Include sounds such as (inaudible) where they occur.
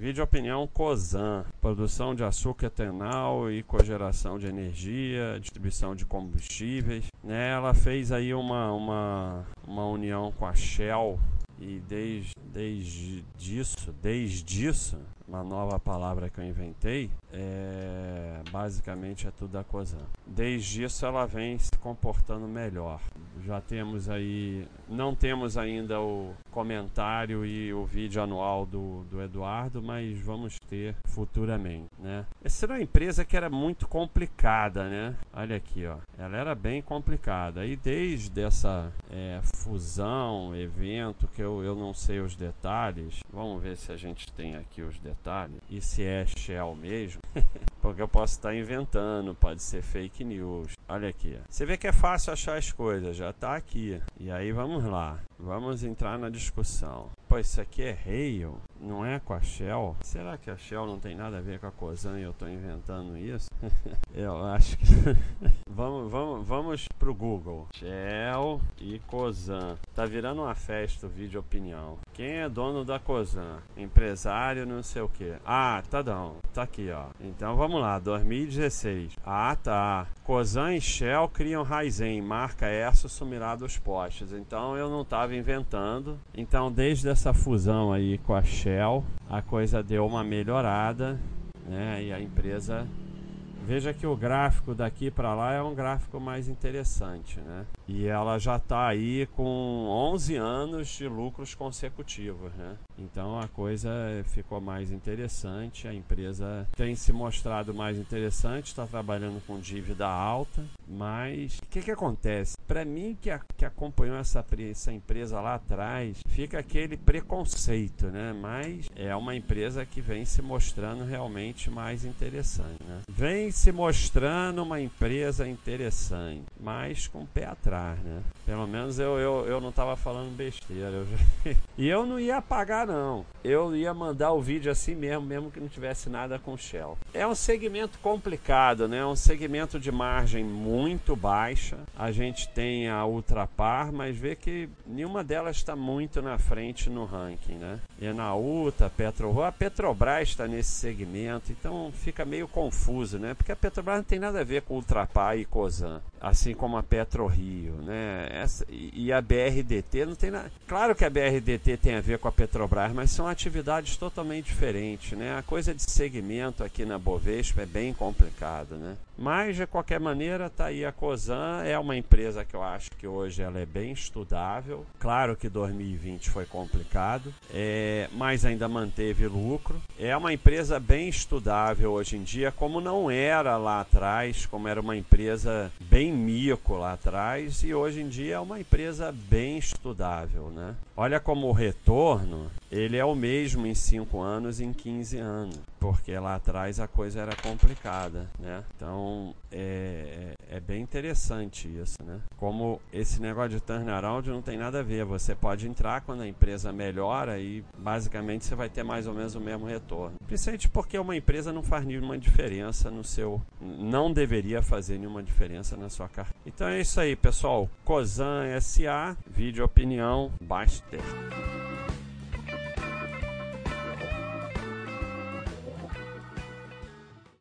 Vídeo opinião COSAN, produção de açúcar etanol e cogeração de energia, distribuição de combustíveis. Né? Ela fez aí uma, uma, uma união com a Shell e desde, desde disso, desde isso, uma nova palavra que eu inventei, é, basicamente é tudo da COSAN. Desde isso ela vem se comportando melhor. Já temos aí, não temos ainda o comentário e o vídeo anual do, do Eduardo, mas vamos ter futuramente, né? Essa era uma empresa que era muito complicada, né? Olha aqui, ó, ela era bem complicada. E desde essa é, fusão, evento, que eu, eu não sei os detalhes, vamos ver se a gente tem aqui os detalhes detalhe. E se é Shell mesmo, (laughs) porque eu posso estar inventando, pode ser fake news. Olha aqui. Você vê que é fácil achar as coisas, já está aqui. E aí vamos lá. Vamos entrar na discussão. Pô, isso aqui é Rail, não é com a Shell? Será que a Shell não tem nada a ver com a Cosan e eu estou inventando isso? (laughs) eu acho que. (laughs) vamos, vamos, vamos pro Google. Shell e Cosan. Tá virando uma festa o vídeo opinião. Quem é dono da Cosan? Empresário, não sei o que. Ah, tá não. Tá aqui, ó. Então vamos lá, 2016. Ah, tá. Cosan e Shell criam Raizen, marca essa sumirá dos postes. Então eu não estava inventando. Então desde essa fusão aí com a Shell, a coisa deu uma melhorada, né? E a empresa Veja que o gráfico daqui para lá é um gráfico mais interessante, né? E ela já está aí com 11 anos de lucros consecutivos, né? Então a coisa ficou mais interessante, a empresa tem se mostrado mais interessante, está trabalhando com dívida alta, mas o que, que acontece? Para mim que, a, que acompanhou essa, essa empresa lá atrás, fica aquele preconceito, né? Mas é uma empresa que vem se mostrando realmente mais interessante, né? Vem se mostrando uma empresa interessante, mas com o pé atrás, né? Pelo menos eu, eu, eu não estava falando besteira. Eu já... (laughs) e eu não ia apagar, não. Eu ia mandar o vídeo assim mesmo, mesmo que não tivesse nada com Shell. É um segmento complicado, né? É um segmento de margem muito baixa. A gente tem a Ultrapar, mas vê que nenhuma delas está muito na frente no ranking, né? Enauta, Petro... a Petrobras está nesse segmento, então fica meio confuso, né? Porque a Petrobras não tem nada a ver com Ultrapar e Cosan, assim como a PetroRio, né? Essa, e a BRDT não tem nada. Claro que a BRDT tem a ver com a Petrobras, mas são atividades totalmente diferentes, né? A coisa de segmento aqui na Bovespa é bem complicada, né? Mas de qualquer maneira, tá aí a Cosan, é uma empresa que eu acho que hoje ela é bem estudável. Claro que 2020 foi complicado, é, mas ainda manteve lucro. É uma empresa bem estudável hoje em dia, como não era lá atrás, como era uma empresa bem mico lá atrás, e hoje em dia é uma empresa bem estudável, né? Olha como o retorno ele é o mesmo em 5 anos e em 15 anos, porque lá atrás a coisa era complicada, né? Então é, é, é bem interessante isso, né? Como esse negócio de turnaround não tem nada a ver, você pode entrar quando a empresa melhora e basicamente você vai ter mais ou menos o mesmo retorno. Principalmente porque uma empresa não faz nenhuma diferença no seu, não deveria fazer nenhuma diferença na sua carteira. Então é isso aí, pessoal. Cosan SA, vídeo opinião, baixe texto.